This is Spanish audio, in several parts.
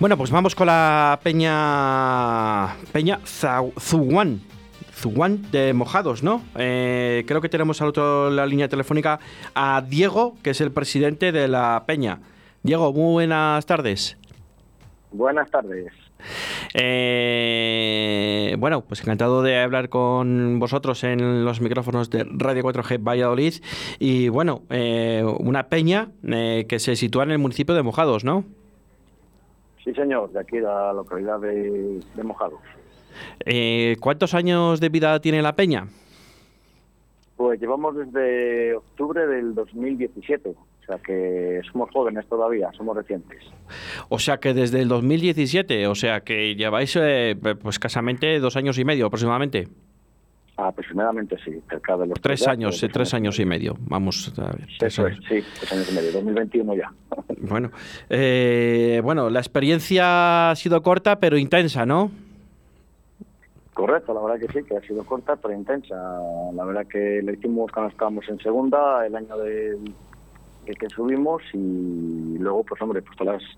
Bueno, pues vamos con la Peña Peña Zuguán. Zuguán de Mojados, ¿no? Eh, creo que tenemos al otro la línea telefónica a Diego, que es el presidente de la Peña. Diego, muy buenas tardes. Buenas tardes. Eh, bueno, pues encantado de hablar con vosotros en los micrófonos de Radio 4G Valladolid. Y bueno, eh, una peña que se sitúa en el municipio de Mojados, ¿no? Sí, señor, de aquí de la localidad de, Mojados. Eh, ¿Cuántos años de vida tiene la peña? Pues llevamos desde octubre del 2017, o sea que somos jóvenes todavía, somos recientes. O sea que desde el 2017, o sea que lleváis eh, pues escasamente dos años y medio aproximadamente. Aproximadamente sí, cerca de los tres años, tres años y medio. Vamos a ver. Eso es, sí, tres años y medio, 2021 ya. Bueno, eh, bueno, la experiencia ha sido corta pero intensa, ¿no? Correcto, la verdad que sí, que ha sido corta pero intensa. La verdad que lo hicimos cuando estábamos en segunda, el año de, que subimos y luego, pues hombre, pues todas las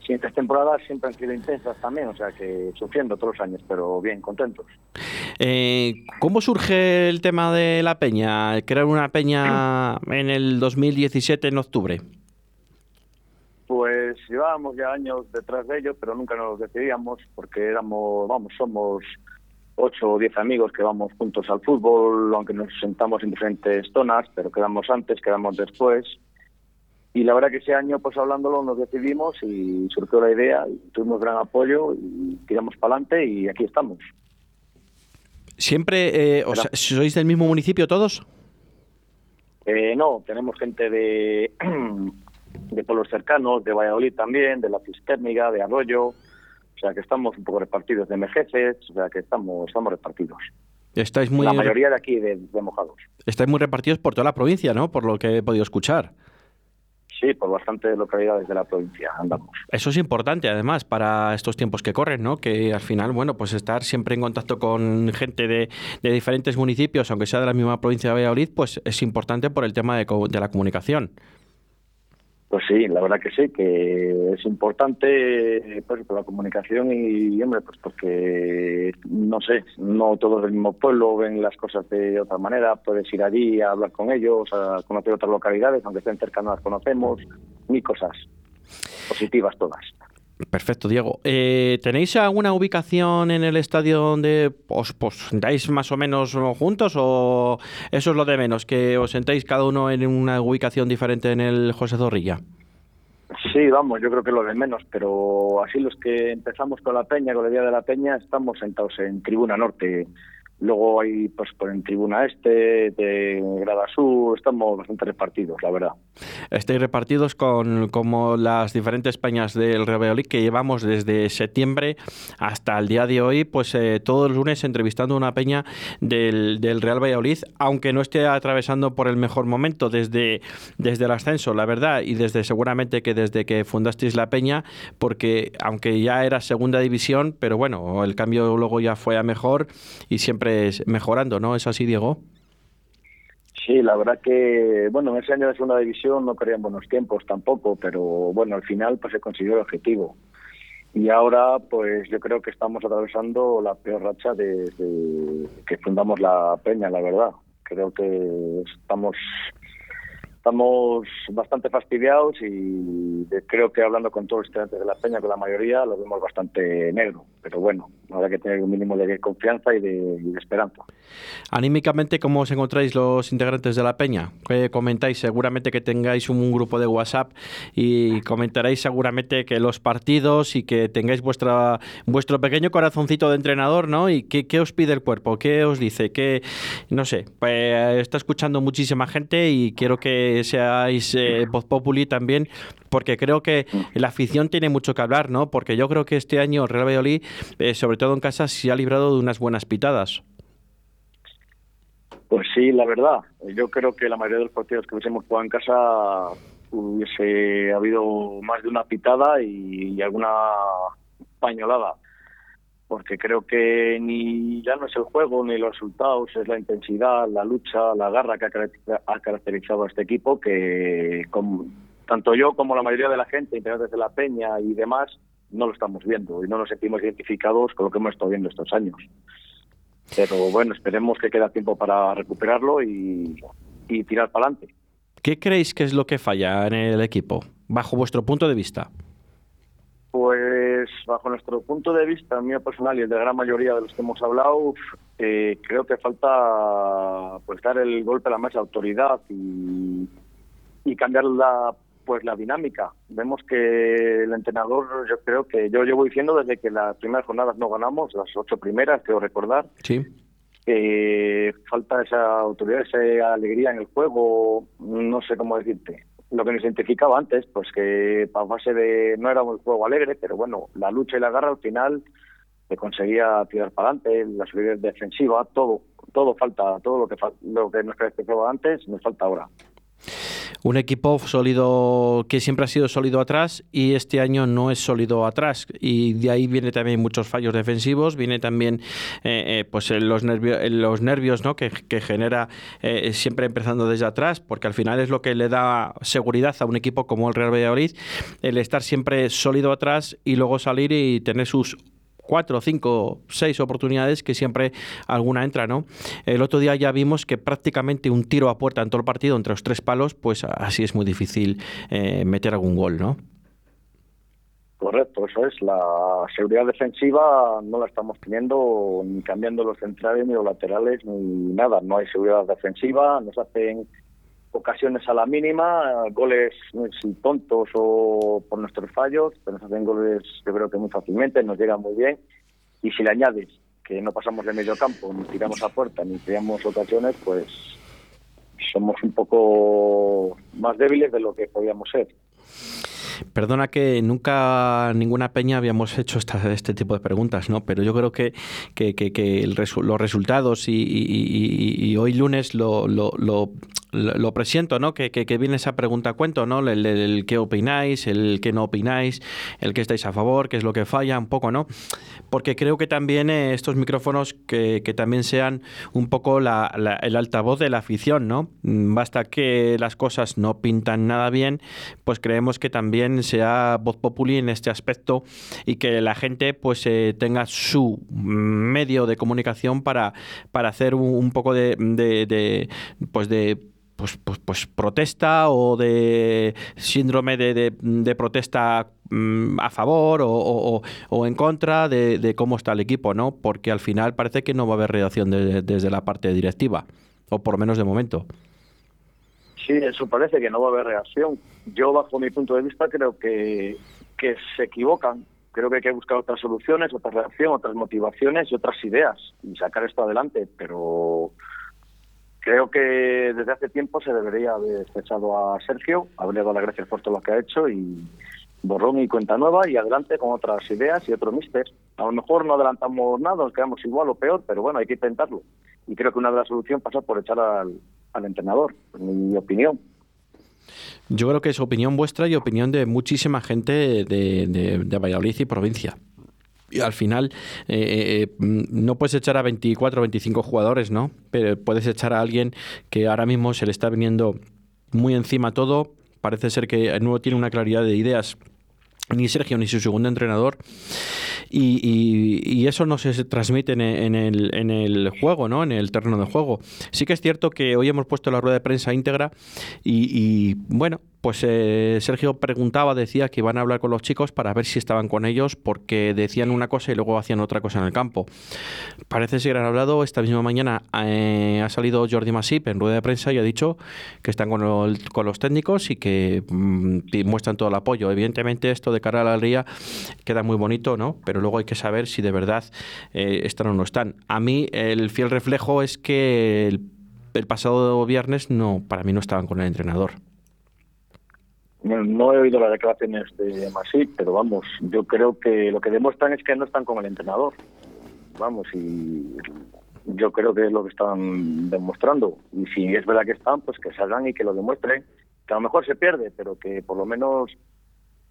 siguientes temporadas siempre han sido intensas también, o sea que sufriendo todos los años, pero bien, contentos. Eh, ¿Cómo surge el tema de la peña? Crear una peña en el 2017, en octubre. Pues llevábamos ya años detrás de ello, pero nunca nos decidíamos porque éramos, vamos, somos ocho o diez amigos que vamos juntos al fútbol, aunque nos sentamos en diferentes zonas, pero quedamos antes, quedamos después y la verdad que ese año, pues hablándolo, nos decidimos y surgió la idea, y tuvimos gran apoyo y tiramos para adelante y aquí estamos. ¿Siempre eh, sois del mismo municipio todos? Eh, no, tenemos gente de, de pueblos cercanos, de Valladolid también, de la Cisterniga, de Arroyo, o sea que estamos un poco repartidos de Mejeces, o sea que estamos, estamos repartidos. Estáis muy la mayoría de aquí de, de Mojados. Estáis muy repartidos por toda la provincia, ¿no? Por lo que he podido escuchar. Sí, por bastantes localidades de la provincia andamos. Eso es importante, además, para estos tiempos que corren, ¿no? Que al final, bueno, pues estar siempre en contacto con gente de, diferentes municipios, aunque sea de la misma provincia de Valladolid, pues es importante por el tema de, de la comunicación. Pues sí, la verdad que sí, que es importante pues, por la comunicación y, hombre, pues porque, no sé, no todos del mismo pueblo ven las cosas de otra manera, puedes ir allí a hablar con ellos, a conocer otras localidades, aunque estén cerca no las conocemos, ni cosas positivas todas. Perfecto, Diego. Eh, ¿Tenéis alguna ubicación en el estadio donde os pues, dais más o menos juntos o eso es lo de menos, que os sentéis cada uno en una ubicación diferente en el José Zorrilla? Sí, vamos, yo creo que lo de menos, pero así los que empezamos con la Peña, con el Día de la Peña, estamos sentados en Tribuna Norte, Luego hay, pues, en Tribuna Este, de Grada Sur, estamos bastante repartidos, la verdad. Estáis repartidos con como las diferentes peñas del Valladolid que llevamos desde septiembre hasta el día de hoy, pues eh, todos los lunes entrevistando una peña del, del, Real Valladolid, aunque no esté atravesando por el mejor momento desde, desde el ascenso, la verdad, y desde seguramente que desde que fundasteis la peña, porque aunque ya era segunda división, pero bueno, el cambio luego ya fue a mejor y siempre mejorando, ¿no? ¿Es así, Diego? Sí, la verdad que, bueno, en ese año de segunda división no querían buenos tiempos tampoco, pero bueno, al final pues se consiguió el objetivo. Y ahora, pues yo creo que estamos atravesando la peor racha desde que fundamos la Peña, la verdad. Creo que estamos estamos bastante fastidiados y creo que hablando con todos los estudiantes de la Peña, con la mayoría, lo vemos bastante negro. Pero bueno, habrá que tener un mínimo de confianza y de, esperanza. Anímicamente, ¿cómo os encontráis los integrantes de la Peña? ¿Qué comentáis? Seguramente que tengáis un, grupo de WhatsApp y comentaréis seguramente que los partidos y que tengáis vuestra vuestro pequeño corazoncito de entrenador, ¿no? ¿Y qué, qué os pide el cuerpo? ¿Qué os dice? ¿Qué, no sé, pues está escuchando muchísima gente y quiero que seáis eh, voz populi también, porque creo que la afición tiene mucho que hablar, ¿no? Porque yo creo que este año Real Valladolid, eh, sobre todo en casa, se ha librado de unas buenas pitadas. Pues sí, la verdad. Yo creo que la mayoría de los partidos que hubiésemos jugado en casa hubiese habido más de una pitada y alguna pañolada porque creo que ni ya no es el juego ni los resultados, es la intensidad, la lucha, la garra que ha caracterizado a este equipo, que tanto yo como la mayoría de la gente, integrantes de la Peña y demás, no lo estamos viendo y no nos sentimos identificados con lo que hemos estado viendo estos años. Pero bueno, esperemos que queda tiempo para recuperarlo y, y tirar para adelante. ¿Qué creéis que es lo que falla en el equipo, bajo vuestro punto de vista? Pues bajo nuestro punto de vista, mío personal y el de la gran mayoría de los que hemos hablado, eh, creo que falta pues dar el golpe a la mesa de autoridad y, y cambiar la pues la dinámica. Vemos que el entrenador, yo creo que yo llevo diciendo desde que las primeras jornadas no ganamos, las ocho primeras, creo recordar, sí. que falta esa autoridad, esa alegría en el juego, no sé cómo decirte lo que nos identificaba antes, pues que a base de no era un juego alegre, pero bueno, la lucha y la garra al final se conseguía tirar para adelante, la solidez defensiva, todo, todo falta, todo lo que lo que nos caracterizaba antes nos falta ahora un equipo sólido que siempre ha sido sólido atrás y este año no es sólido atrás y de ahí viene también muchos fallos defensivos viene también eh, eh, pues los nervios los nervios ¿no? que, genera eh, siempre empezando desde atrás porque al final es lo que le da seguridad a un equipo como el Real Valladolid el estar siempre sólido atrás y luego salir y tener sus cuatro, cinco, seis oportunidades que siempre alguna entra, ¿no? El otro día ya vimos que prácticamente un tiro a puerta en todo el partido entre los tres palos, pues así es muy difícil eh, meter algún gol, ¿no? Correcto, eso es. La seguridad defensiva no la estamos teniendo ni cambiando los centrales ni los laterales ni nada. No hay seguridad defensiva, nos hacen ocasiones a la mínima, goles tontos o por nuestros fallos, pero nos hacen goles yo creo que muy fácilmente, nos llegan muy bien. Y si le añades que no pasamos de medio campo, ni tiramos a puerta, ni creamos ocasiones, pues somos un poco más débiles de lo que podíamos ser. Perdona que nunca ninguna peña habíamos hecho este tipo de preguntas, ¿no? Pero yo creo que, que, los resultados y, hoy lunes lo, lo, presiento, ¿no? Que, que, viene esa pregunta cuento, ¿no? El, el, qué opináis, el qué no opináis, el qué estáis a favor, qué es lo que falla, un poco, ¿no? Porque creo que también eh, estos micrófonos que, que, también sean un poco la, el altavoz de la afición, ¿no? Mm, basta que las cosas no pintan nada bien, pues creemos que también sea voz populi en este aspecto y que la gente pues eh, tenga su medio de comunicación para, para hacer un, poco de, de pues de pues, pues, pues, protesta o de síndrome de, de, protesta mm, a favor o, o, en contra de, cómo está el equipo, ¿no? Porque al final parece que no va a haber reacción desde la parte directiva, o por lo menos de momento. Sí, eso parece que no va a haber reacción. Yo, bajo mi punto de vista, creo que, que se equivocan. Creo que hay que buscar otras soluciones, otra reacción, otras motivaciones y otras ideas y sacar esto adelante, pero Creo que desde hace tiempo se debería haber echado a Sergio, haberle dado las gracias por todo lo que ha hecho y borrón y cuenta nueva y adelante con otras ideas y otros mister. A lo mejor no adelantamos nada, nos quedamos igual o peor, pero bueno, hay que intentarlo. Y creo que una de las soluciones pasa por echar al, entrenador, en mi opinión. Yo creo que es opinión vuestra y opinión de muchísima gente de Valladolid y provincia y al final eh, eh, eh, no puedes echar a 24 o 25 jugadores, ¿no? Pero puedes echar a alguien que ahora mismo se le está viniendo muy encima todo. Parece ser que no tiene una claridad de ideas ni Sergio ni su segundo entrenador y, eso no se transmite en, el, en, el, juego, ¿no? en el terreno de juego. Sí que es cierto que hoy hemos puesto la rueda de prensa íntegra y, bueno, pues eh, Sergio preguntaba, decía que iban a hablar con los chicos para ver si estaban con ellos porque decían una cosa y luego hacían otra cosa en el campo. Parece ser han hablado esta misma mañana, eh, ha salido Jordi Masip en rueda de prensa y ha dicho que están con, los técnicos y que mm, muestran todo el apoyo. Evidentemente esto de cara a la ría queda muy bonito, ¿no? Pero luego hay que saber si de verdad eh, están o no están. A mí el fiel reflejo es que el, el pasado viernes no, para mí no estaban con el entrenador. No, he oído las declaraciones de Masip, pero vamos, yo creo que lo que demuestran es que no están con el entrenador. Vamos, y yo creo que es lo que están demostrando. Y si es verdad que están, pues que salgan y que lo demuestren. Que a lo mejor se pierde, pero que por lo menos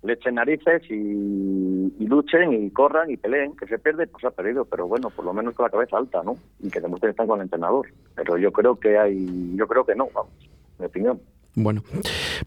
le echen narices y, luchen y corran y peleen. Que se pierde, pues ha perdido, pero bueno, por lo menos con la cabeza alta, ¿no? Y que demuestren que están con el entrenador. Pero yo creo que hay, yo creo que no, vamos, mi opinión. Bueno,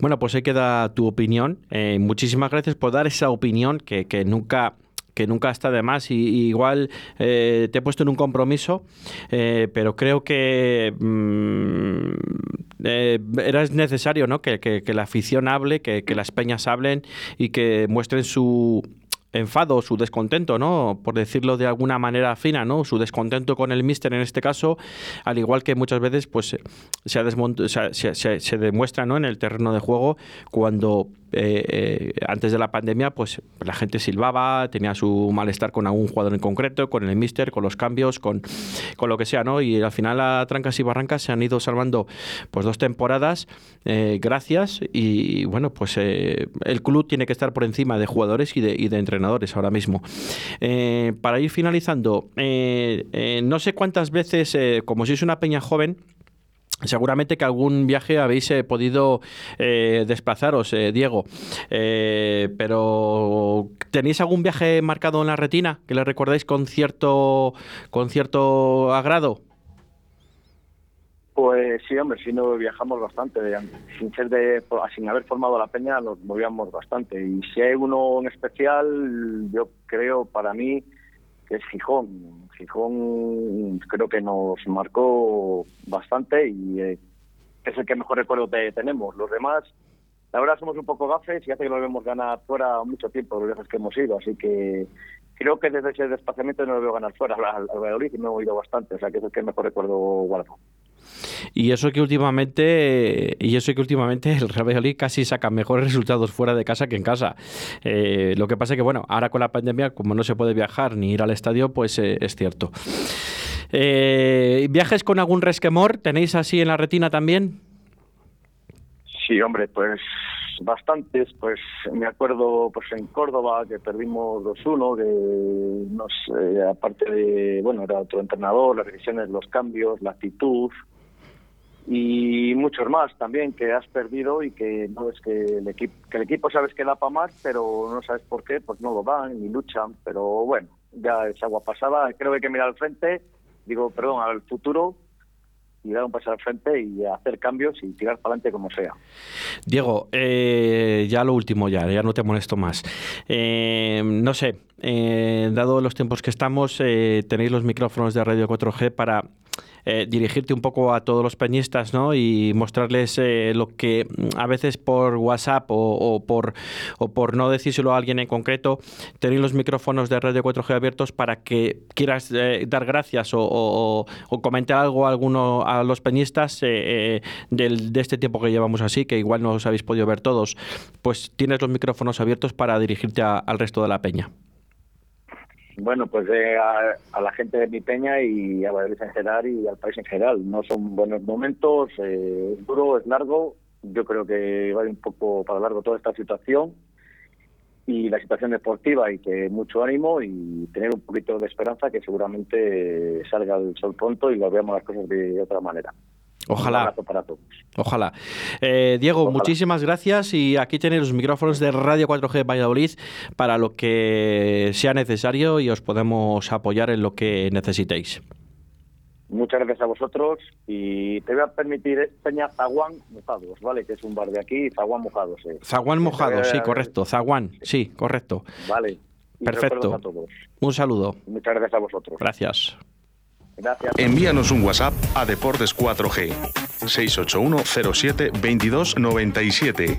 bueno, pues ahí queda tu opinión. Eh, muchísimas gracias por dar esa opinión que, que nunca que nunca está de más y, igual eh, te he puesto en un compromiso, eh, pero creo que mm, eh, era necesario ¿no? que, que, que, la afición hable, que, que las peñas hablen y que muestren su enfado, su descontento, ¿no? Por decirlo de alguna manera fina, ¿no? Su descontento con el míster en este caso, al igual que muchas veces pues se, se, se, demuestra, ¿no? En el terreno de juego cuando eh, eh, antes de la pandemia, pues la gente silbaba, tenía su malestar con algún jugador en concreto, con el míster, con los cambios, con, con lo que sea, ¿no? Y al final a trancas y barrancas se han ido salvando pues dos temporadas, eh, gracias, y bueno, pues eh, el club tiene que estar por encima de jugadores y de, y de entrenadores ahora mismo. Eh, para ir finalizando, no sé cuántas veces, como si es una peña joven, Seguramente que algún viaje habéis eh, podido eh, desplazaros, eh, Diego, pero ¿tenéis algún viaje marcado en la retina que le recordáis con cierto, con cierto agrado? Pues sí, hombre, sí nos viajamos bastante. Sin ser de, sin haber formado la peña, nos movíamos bastante. Y si hay uno en especial, yo creo para mí es Gijón. Gijón creo que nos marcó bastante y eh, es el que mejor recuerdo te, tenemos. Los demás, la verdad, somos un poco gafes y hace que lo vemos ganar fuera mucho tiempo, los viajes que hemos ido. Así que creo que desde ese desplazamiento no lo veo ganar fuera al, al Valladolid y me he ido bastante. O sea que es el que mejor recuerdo guardo. Y eso que últimamente y eso que últimamente el Real Valladolid casi saca mejores resultados fuera de casa que en casa. Eh, lo que pasa es que bueno, ahora con la pandemia como no se puede viajar ni ir al estadio, pues eh, es cierto. Eh, ¿Viajes con algún resquemor tenéis así en la retina también? Sí, hombre, pues bastantes, pues me acuerdo pues en Córdoba que perdimos 2-1, que no sé, aparte de, bueno, era otro entrenador, las decisiones, los cambios, la actitud y muchos más también que has perdido y que no es que el equipo sabes que da para más, pero no sabes por qué, pues no lo dan ni luchan, pero bueno, ya es agua pasada, creo que hay que mirar al frente, digo, perdón, al futuro y dar un paso al frente y hacer cambios y tirar para adelante como sea. Diego, eh, ya lo último, ya, ya no te molesto más. Eh, no sé, eh, dado los tiempos que estamos, eh, tenéis los micrófonos de Radio 4G para eh, dirigirte un poco a todos los peñistas ¿no? y mostrarles eh, lo que a veces por WhatsApp o, por, o por no decírselo a alguien en concreto, tenéis los micrófonos de Radio 4G abiertos para que quieras eh, dar gracias o, comentar algo a, alguno, a los peñistas del, de este tiempo que llevamos así, que igual no os habéis podido ver todos, pues tienes los micrófonos abiertos para dirigirte a, al resto de la peña. Bueno, pues eh, a, a, la gente de mi peña y a Valladolid en general y al país en general. No son buenos momentos, eh, es duro, es largo. Yo creo que va un poco para largo toda esta situación y la situación deportiva y que mucho ánimo y tener un poquito de esperanza que seguramente salga el sol pronto y lo veamos las cosas de otra manera. Ojalá. Ojalá. Eh, Diego, Ojalá. muchísimas gracias y aquí tenéis los micrófonos de Radio 4G Valladolid para lo que sea necesario y os podemos apoyar en lo que necesitéis. Muchas gracias a vosotros y te voy a permitir Peña Zaguán Mojados, ¿vale? Que es un bar de aquí, Zaguán Mojados. Eh. Zaguán Mojados, sí, correcto. Zaguán, sí, correcto. Vale. Y Perfecto. Un saludo. Muchas gracias a vosotros. Gracias. Envíanos un WhatsApp a Deportes 4G 681 07 22 97.